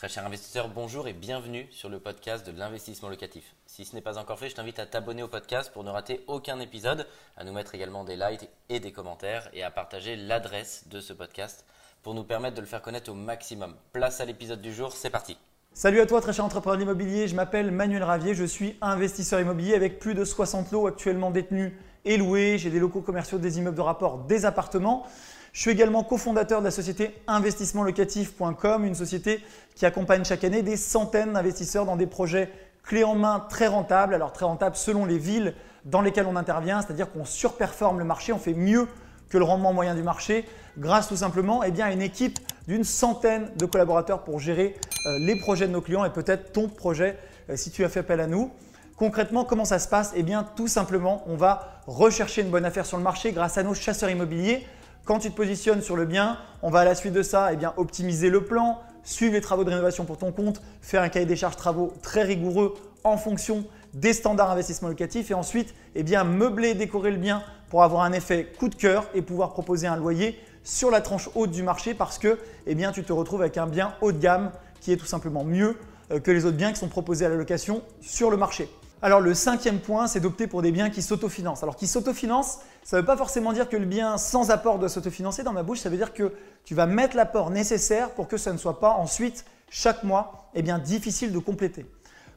Très cher investisseur, bonjour et bienvenue sur le podcast de l'investissement locatif. Si ce n'est pas encore fait, je t'invite à t'abonner au podcast pour ne rater aucun épisode, à nous mettre également des likes et des commentaires et à partager l'adresse de ce podcast pour nous permettre de le faire connaître au maximum. Place à l'épisode du jour, c'est parti. Salut à toi très cher entrepreneur immobilier, je m'appelle Manuel Ravier, je suis investisseur immobilier avec plus de 60 lots actuellement détenus et loués. J'ai des locaux commerciaux, des immeubles de rapport, des appartements. Je suis également cofondateur de la société investissementlocatif.com, une société qui accompagne chaque année des centaines d'investisseurs dans des projets clés en main très rentables. Alors très rentables selon les villes dans lesquelles on intervient, c'est-à-dire qu'on surperforme le marché, on fait mieux que le rendement moyen du marché grâce tout simplement eh à une équipe d'une centaine de collaborateurs pour gérer euh, les projets de nos clients et peut-être ton projet euh, si tu as fait appel à nous. Concrètement, comment ça se passe? Eh bien, tout simplement, on va rechercher une bonne affaire sur le marché grâce à nos chasseurs immobiliers quand tu te positionnes sur le bien, on va à la suite de ça eh bien, optimiser le plan, suivre les travaux de rénovation pour ton compte, faire un cahier des charges travaux très rigoureux en fonction des standards investissement locatif et ensuite eh bien, meubler, décorer le bien pour avoir un effet coup de cœur et pouvoir proposer un loyer sur la tranche haute du marché parce que eh bien, tu te retrouves avec un bien haut de gamme qui est tout simplement mieux euh, que les autres biens qui sont proposés à la location sur le marché. Alors le cinquième point, c'est d'opter pour des biens qui s'autofinancent. Alors qui s'autofinancent, ça ne veut pas forcément dire que le bien sans apport doit s'autofinancer. Dans ma bouche, ça veut dire que tu vas mettre l'apport nécessaire pour que ça ne soit pas ensuite, chaque mois, eh difficile de compléter.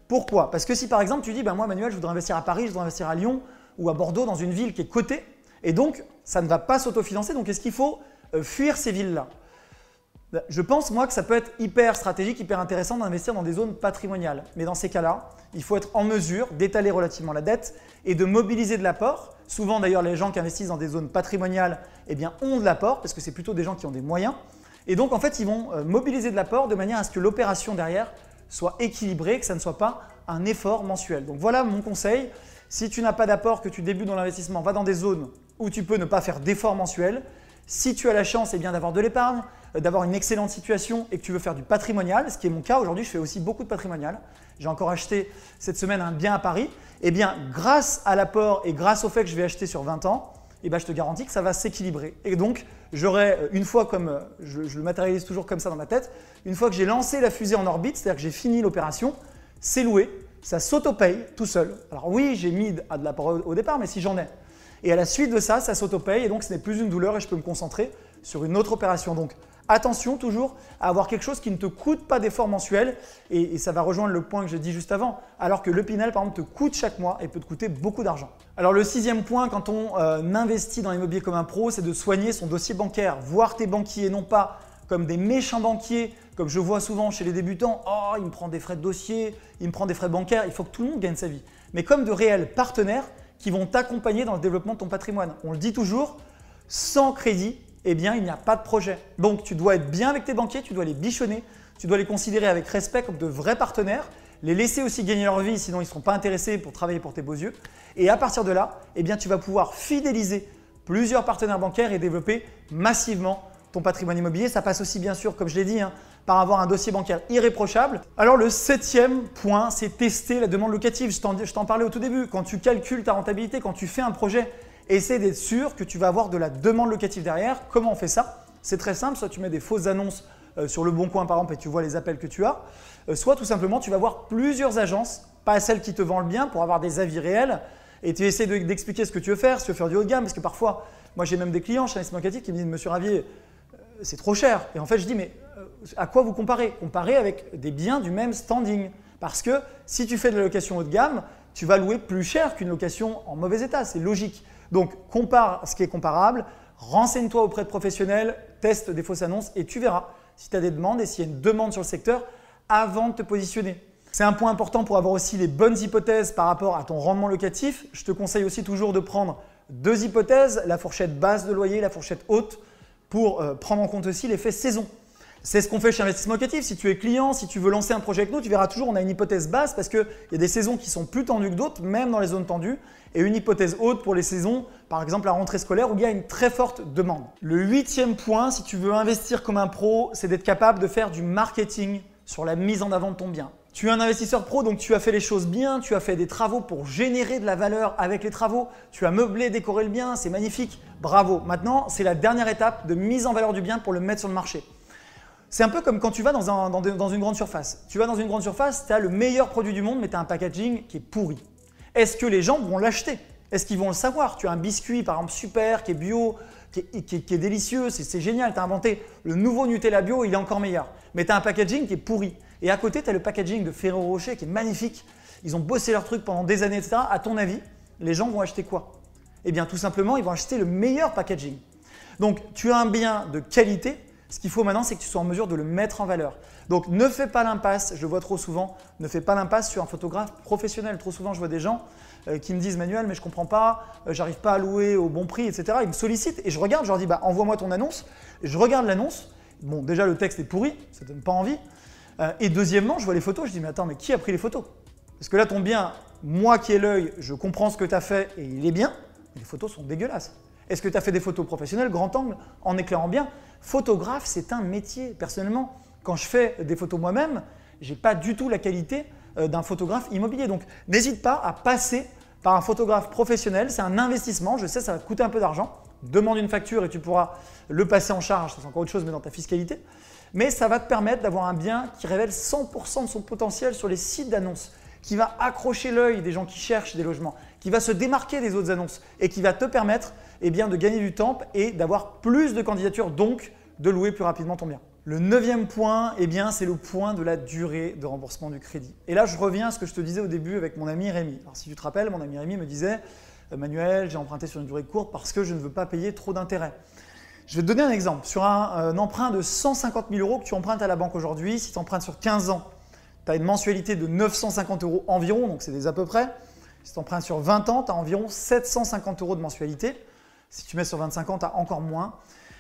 Pourquoi? Parce que si par exemple tu dis, ben moi Manuel, je voudrais investir à Paris, je voudrais investir à Lyon ou à Bordeaux dans une ville qui est cotée, et donc ça ne va pas s'autofinancer, donc est-ce qu'il faut euh, fuir ces villes-là? Je pense, moi, que ça peut être hyper stratégique, hyper intéressant d'investir dans des zones patrimoniales. Mais dans ces cas-là, il faut être en mesure d'étaler relativement la dette et de mobiliser de l'apport. Souvent, d'ailleurs, les gens qui investissent dans des zones patrimoniales eh ont de l'apport parce que c'est plutôt des gens qui ont des moyens. Et donc, en fait, ils vont euh, mobiliser de l'apport de manière à ce que l'opération derrière soit équilibrée, que ça ne soit pas un effort mensuel. Donc, voilà mon conseil. Si tu n'as pas d'apport, que tu débutes dans l'investissement, va dans des zones où tu peux ne pas faire d'effort mensuel. Si tu as la chance eh bien d'avoir de l'épargne, euh, d'avoir une excellente situation et que tu veux faire du patrimonial, ce qui est mon cas aujourd'hui, je fais aussi beaucoup de patrimonial. J'ai encore acheté cette semaine un bien à Paris. Eh bien, grâce à l'apport et grâce au fait que je vais acheter sur 20 ans, eh bien, je te garantis que ça va s'équilibrer. Et donc, j'aurai euh, une fois comme, euh, je, le matérialise toujours comme ça dans ma tête, une fois que j'ai lancé la fusée en orbite, c'est-à-dire que j'ai fini l'opération, c'est loué, ça s'auto-paye tout seul. Alors oui, j'ai mis à de l'apport au départ, mais si j'en ai, et à la suite de ça, ça s'auto-paye et donc ce n'est plus une douleur et je peux me concentrer sur une autre opération. Donc attention toujours à avoir quelque chose qui ne te coûte pas d'effort mensuel et, ça va rejoindre le point que j'ai dit juste avant, alors que le Pinel par exemple te coûte chaque mois et peut te coûter beaucoup d'argent. Alors le sixième point quand on euh, investit dans l'immobilier comme un pro, c'est de soigner son dossier bancaire, voir tes banquiers non pas comme des méchants banquiers, comme je vois souvent chez les débutants, oh il me prend des frais de dossier, il me prend des frais bancaires, il faut que tout le monde gagne sa vie, mais comme de réels partenaires qui vont t'accompagner dans le développement de ton patrimoine. On le dit toujours, sans crédit, eh bien, il n'y a pas de projet. Donc, tu dois être bien avec tes banquiers, tu dois les bichonner, tu dois les considérer avec respect comme de vrais partenaires, les laisser aussi gagner leur vie, sinon ils ne seront pas intéressés pour travailler pour tes beaux yeux. Et à partir de là, eh bien, tu vas pouvoir fidéliser plusieurs partenaires bancaires et développer massivement ton patrimoine immobilier. Ça passe aussi, bien sûr, comme je l'ai dit, hein, par avoir un dossier bancaire irréprochable. Alors le septième point, c'est tester la demande locative. Je t'en parlais au tout début. Quand tu calcules ta rentabilité, quand tu fais un projet, essaie d'être sûr que tu vas avoir de la demande locative derrière. Comment on fait ça? C'est très simple. Soit tu mets des fausses annonces euh, sur le bon coin par exemple et tu vois les appels que tu as. Euh, soit tout simplement tu vas voir plusieurs agences, pas celles qui te vendent le bien pour avoir des avis réels. Et tu essaies d'expliquer ce que tu veux faire, si tu veux faire du haut de gamme, parce que parfois, moi j'ai même des clients chez Investissement Locatif qui me disent Monsieur Ravier, euh, c'est trop cher. Et en fait, je dis Mais à quoi vous comparez? Comparez avec des biens du même standing. Parce que si tu fais de la location haut de gamme, tu vas louer plus cher qu'une location en mauvais état. C'est logique. Donc, compare ce qui est comparable, renseigne-toi auprès de professionnels, teste des fausses annonces et tu verras si tu as des demandes et s'il y a une demande sur le secteur avant de te positionner. C'est un point important pour avoir aussi les bonnes hypothèses par rapport à ton rendement locatif. Je te conseille aussi toujours de prendre deux hypothèses, la fourchette basse de loyer, la fourchette haute, pour euh, prendre en compte aussi l'effet saison. C'est ce qu'on fait chez Investissement Locatif. Si tu es client, si tu veux lancer un projet avec nous, tu verras toujours, on a une hypothèse basse parce qu'il y a des saisons qui sont plus tendues que d'autres, même dans les zones tendues, et une hypothèse haute pour les saisons, par exemple la rentrée scolaire, où il y a une très forte demande. Le huitième point, si tu veux investir comme un pro, c'est d'être capable de faire du marketing sur la mise en avant de ton bien. Tu es un investisseur pro, donc tu as fait les choses bien, tu as fait des travaux pour générer de la valeur avec les travaux, tu as meublé, décoré le bien, c'est magnifique, bravo. Maintenant, c'est la dernière étape de mise en valeur du bien pour le mettre sur le marché. C'est un peu comme quand tu vas dans, une grande surface. Tu vas dans une grande surface, tu as le meilleur produit du monde, mais tu as un packaging qui est pourri. Est-ce que les gens vont l'acheter? Est-ce qu'ils vont le savoir? Tu as un biscuit, par exemple, super, qui est bio, qui est, qui délicieux, c'est c'est génial. Tu as inventé le nouveau Nutella bio, il est encore meilleur. Mais tu as un packaging qui est pourri. Et à côté, tu as le packaging de Ferrero Rocher qui est magnifique. Ils ont bossé leur truc pendant des années, etc. À ton avis, les gens vont acheter quoi? Eh bien, tout simplement, ils vont acheter le meilleur packaging. Donc, tu as un bien de qualité. Ce qu'il faut maintenant, c'est que tu sois en mesure de le mettre en valeur. Donc, ne fais pas l'impasse, je le vois trop souvent, ne fais pas l'impasse sur un photographe professionnel. Trop souvent, je vois des gens euh, qui me disent Manuel, mais je comprends pas, euh, j'arrive pas à louer au bon prix, etc. Ils me sollicitent et je regarde, je leur dis bah, envoie-moi ton annonce. Je regarde l'annonce. Bon, déjà, le texte est pourri, ça donne pas envie. Euh, et deuxièmement, je vois les photos, je dis mais attends, mais qui a pris les photos? Parce que là, ton bien, moi qui ai l'œil, je comprends ce que tu as fait et il est bien, mais les photos sont dégueulasses. Est-ce que tu as fait des photos professionnelles, grand angle, en éclairant bien? Photographe, c'est un métier. Personnellement, quand je fais des photos moi-même, j'ai pas du tout la qualité euh, d'un photographe immobilier. Donc, n'hésite pas à passer par un photographe professionnel. C'est un investissement. Je sais, ça va te coûter un peu d'argent. Demande une facture et tu pourras le passer en charge. C'est encore autre chose, mais dans ta fiscalité. Mais ça va te permettre d'avoir un bien qui révèle 100% de son potentiel sur les sites d'annonces, qui va accrocher l'œil des gens qui cherchent des logements, qui va se démarquer des autres annonces et qui va te permettre eh de gagner du temps et d'avoir plus de candidatures, donc de louer plus rapidement ton bien. Le neuvième point, eh c'est le point de la durée de remboursement du crédit. Et là, je reviens à ce que je te disais au début avec mon ami Rémi. Alors, si tu te rappelles, mon ami Rémi me disait Manuel, j'ai emprunté sur une durée courte parce que je ne veux pas payer trop d'intérêts. Je vais te donner un exemple. Sur un, un emprunt de 150 000 euros que tu empruntes à la banque aujourd'hui, si tu empruntes sur 15 ans, tu as une mensualité de 950 euros environ, donc c'est des à peu près. Si tu empruntes sur 20 ans, tu as environ 750 euros de mensualité. Si tu mets sur 25 ans, tu as encore moins.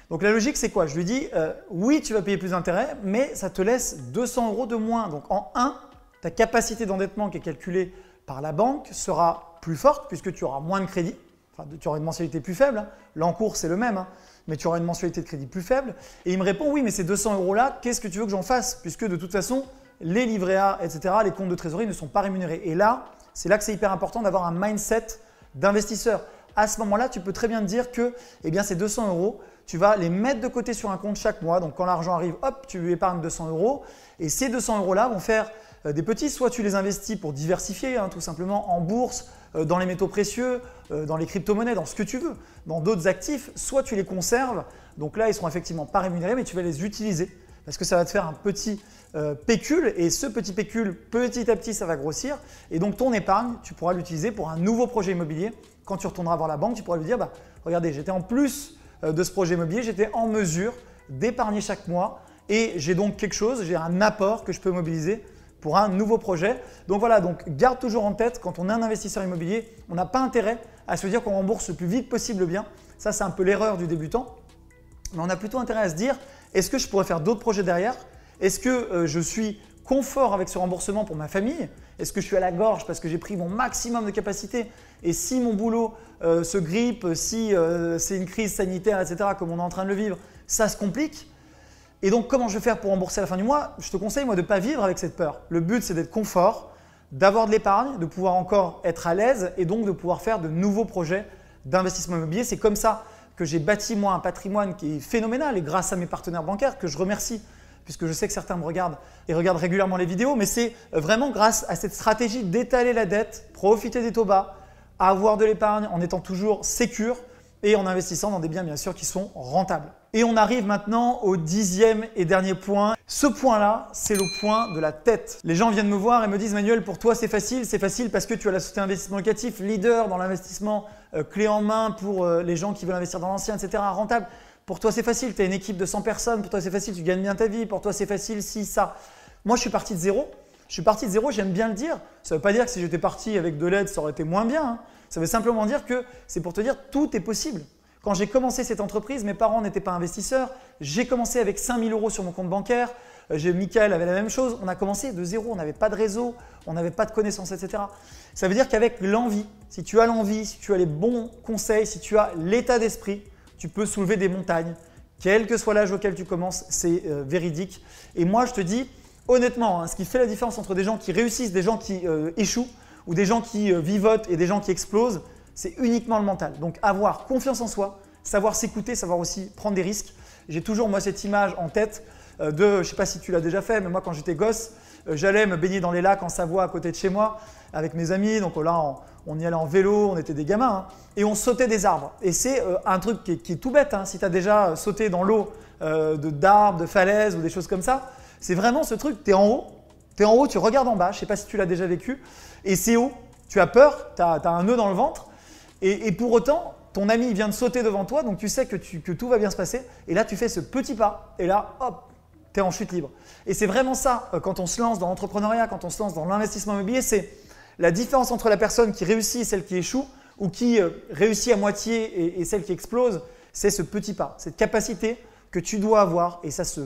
Donc la logique, c'est quoi? Je lui dis, euh, oui, tu vas payer plus d'intérêts, mais ça te laisse 200 euros de moins. Donc en 1, ta capacité d'endettement qui est calculée par la banque sera plus forte puisque tu auras moins de crédit. Enfin, tu auras une mensualité plus faible. hein. L'encours, c'est le même, hein, mais tu auras une mensualité de crédit plus faible. Et il me répond, oui, mais ces 200 euros-là, qu'est-ce que tu veux que j'en fasse? Puisque de toute façon, les livrets A, etc., les comptes de trésorerie ne sont pas rémunérés. Et là, c'est là que c'est hyper important d'avoir un mindset d'investisseur. À ce moment-là, tu peux très bien te dire que eh bien, ces 200 euros, tu vas les mettre de côté sur un compte chaque mois. Donc quand l'argent arrive, hop, tu épargnes 200 euros. Et ces 200 euros-là vont faire euh, des petits. Soit tu les investis pour diversifier, hein, tout simplement en bourse, euh, dans les métaux précieux, euh, dans les crypto-monnaies, dans ce que tu veux, dans d'autres actifs. Soit tu les conserves. Donc là, ils sont effectivement pas rémunérés, mais tu vas les utiliser parce que ça va te faire un petit euh, pécule et ce petit pécule, petit à petit, ça va grossir. Et donc ton épargne, tu pourras l'utiliser pour un nouveau projet immobilier. Quand tu retourneras voir la banque, tu pourras lui dire, bah, regardez, j'étais en plus euh, de ce projet immobilier, j'étais en mesure d'épargner chaque mois et j'ai donc quelque chose, j'ai un apport que je peux mobiliser pour un nouveau projet. Donc voilà, donc garde toujours en tête, quand on est un investisseur immobilier, on n'a pas intérêt à se dire qu'on rembourse le plus vite possible le bien. Ça, c'est un peu l'erreur du débutant. Mais on a plutôt intérêt à se dire, est-ce que je pourrais faire d'autres projets derrière? Est-ce que euh, je suis confort avec ce remboursement pour ma famille? Est-ce que je suis à la gorge parce que j'ai pris mon maximum de capacité? Et si mon boulot euh, se grippe, si euh, c'est une crise sanitaire, etc., comme on est en train de le vivre, ça se complique? Et donc, comment je vais faire pour rembourser à la fin du mois? Je te conseille, moi, de ne pas vivre avec cette peur. Le but, c'est d'être confort, d'avoir de l'épargne, de pouvoir encore être à l'aise et donc de pouvoir faire de nouveaux projets d'investissement immobilier. C'est comme ça que j'ai bâti, moi, un patrimoine qui est phénoménal et grâce à mes partenaires bancaires que je remercie puisque je sais que certains me regardent et regardent régulièrement les vidéos, mais c'est vraiment grâce à cette stratégie d'étaler la dette, profiter des taux bas, avoir de l'épargne en étant toujours sécure et en investissant dans des biens bien sûr qui sont rentables. Et on arrive maintenant au dixième et dernier point. Ce point-là, c'est le point de la tête. Les gens viennent me voir et me disent Manuel, pour toi c'est facile, c'est facile parce que tu as la société investissement locatif, leader dans l'investissement euh, clé en main pour euh, les gens qui veulent investir dans l'ancien, etc., rentable. Pour toi c'est facile, tu as une équipe de 100 personnes, pour toi c'est facile, tu gagnes bien ta vie, pour toi c'est facile, si, ça. Moi je suis parti de zéro. Je suis parti de zéro, j'aime bien le dire. Ça ne veut pas dire que si j'étais parti avec de l'aide, ça aurait été moins bien. hein. Ça veut simplement dire que c'est pour te dire tout est possible. Quand j'ai commencé cette entreprise, mes parents n'étaient pas investisseurs. J'ai commencé avec 5000 euros sur mon compte bancaire. Euh, Michael avait la même chose. On a commencé de zéro. On n'avait pas de réseau, on n'avait pas de connaissances, etc. Ça veut dire qu'avec l'envie, si tu as l'envie, si tu as les bons conseils, si tu as l'état d'esprit, tu peux soulever des montagnes. Quel que soit l'âge auquel tu commences, c'est euh, véridique. Et moi, je te dis, honnêtement, hein, ce qui fait la différence entre des gens qui réussissent, des gens qui euh, échouent, ou des gens qui euh, vivotent et des gens qui explosent, c'est uniquement le mental. Donc avoir confiance en soi, savoir s'écouter, savoir aussi prendre des risques. J'ai toujours moi cette image en tête euh, de, je ne sais pas si tu l'as déjà fait, mais moi quand j'étais gosse, euh, j'allais me baigner dans les lacs en Savoie à côté de chez moi avec mes amis. Donc là, on, y allait en vélo, on était des gamins, hein, et on sautait des arbres. Et c'est euh, un truc qui est, tout bête, hein. si tu as déjà sauté dans l'eau d'arbres, de falaises ou des choses comme ça, c'est vraiment ce truc, tu es en haut, tu es en haut, tu regardes en bas, je ne sais pas si tu l'as déjà vécu, et c'est haut, tu as peur, tu as, un nœud dans le ventre, et, pour autant, ton ami vient de sauter devant toi, donc tu sais que, tout va bien se passer, et là tu fais ce petit pas, et là, hop, tu es en chute libre. Et c'est vraiment ça, euh, quand on se lance dans l'entrepreneuriat, quand on se lance dans l'investissement immobilier, c'est la différence entre la personne qui réussit et celle qui échoue, ou qui euh, réussit à moitié et, celle qui explose, c'est ce petit pas, cette capacité que tu dois avoir, et ça, ce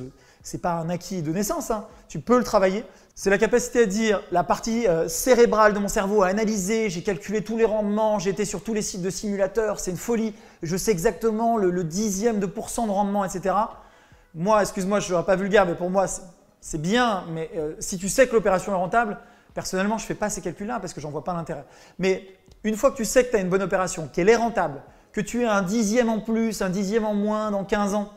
n'est pas un acquis de naissance, hein. tu peux le travailler, c'est la capacité à dire la partie euh, cérébrale de mon cerveau à analyser, j'ai calculé tous les rendements, j'ai été sur tous les sites de simulateurs, c'est une folie, je sais exactement le, dixième de pourcent de rendement, etc. Moi, excuse-moi, je ne serai pas vulgaire, mais pour moi, c'est bien, mais euh, si tu sais que l'opération est rentable, personnellement, je ne fais pas ces calculs-là parce que j'en vois pas l'intérêt. Mais une fois que tu sais que tu as une bonne opération, qu'elle est rentable, que tu as un dixième en plus, un dixième en moins dans 15 ans,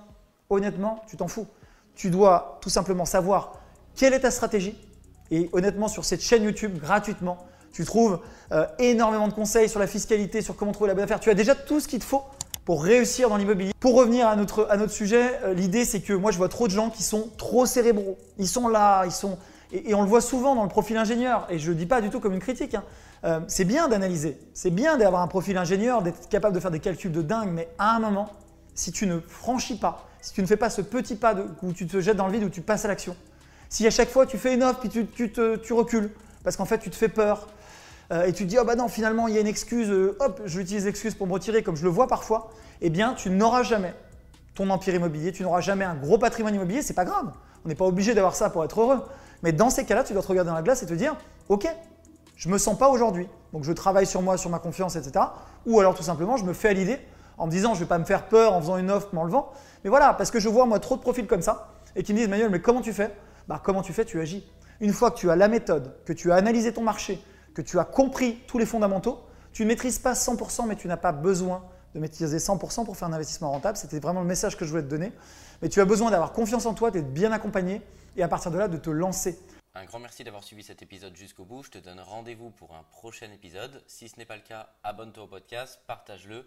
honnêtement, tu t'en fous. Tu dois tout simplement savoir quelle est ta stratégie, et honnêtement, sur cette chaîne YouTube, gratuitement, tu trouves euh, énormément de conseils sur la fiscalité, sur comment trouver la bonne affaire. Tu as déjà tout ce qu'il te faut pour réussir dans l'immobilier. Pour revenir à notre, à notre sujet, euh, l'idée c'est que moi je vois trop de gens qui sont trop cérébraux. Ils sont là, ils sont... Et, on le voit souvent dans le profil ingénieur. Et je ne dis pas du tout comme une critique. Hein. Euh, c'est bien d'analyser, c'est bien d'avoir un profil ingénieur, d'être capable de faire des calculs de dingue, mais à un moment, si tu ne franchis pas, si tu ne fais pas ce petit pas où tu te jettes dans le vide, où tu passes à l'action, si à chaque fois tu fais une offre puis tu, tu, recules, parce qu'en fait tu te fais peur, euh, et tu te dis, oh bah non, finalement il y a une excuse, euh, hop, je vais utiliser l'excuse pour me retirer, comme je le vois parfois, eh bien tu n'auras jamais ton empire immobilier, tu n'auras jamais un gros patrimoine immobilier, c'est pas grave. On n'est pas obligé d'avoir ça pour être heureux. Mais dans ces cas-là, tu dois te regarder dans la glace et te dire, ok, je me sens pas aujourd'hui, donc je travaille sur moi, sur ma confiance, etc. Ou alors tout simplement, je me fais à l'idée en me disant, je vais pas me faire peur en faisant une offre, m'enlevant. Mais voilà, parce que je vois moi trop de profils comme ça et qui me disent, Manuel, mais comment tu fais? Bah, comment tu fais? Tu agis. Une fois que tu as la méthode, que tu as analysé ton marché, que tu as compris tous les fondamentaux, tu ne maîtrises pas 100%, mais tu n'as pas besoin de maîtriser 100% pour faire un investissement rentable. C'était vraiment le message que je voulais te donner. Mais tu as besoin d'avoir confiance en toi, d'être bien accompagné et à partir de là, de te lancer. Un grand merci d'avoir suivi cet épisode jusqu'au bout. Je te donne rendez-vous pour un prochain épisode. Si ce n'est pas le cas, abonne-toi au podcast, partage-le,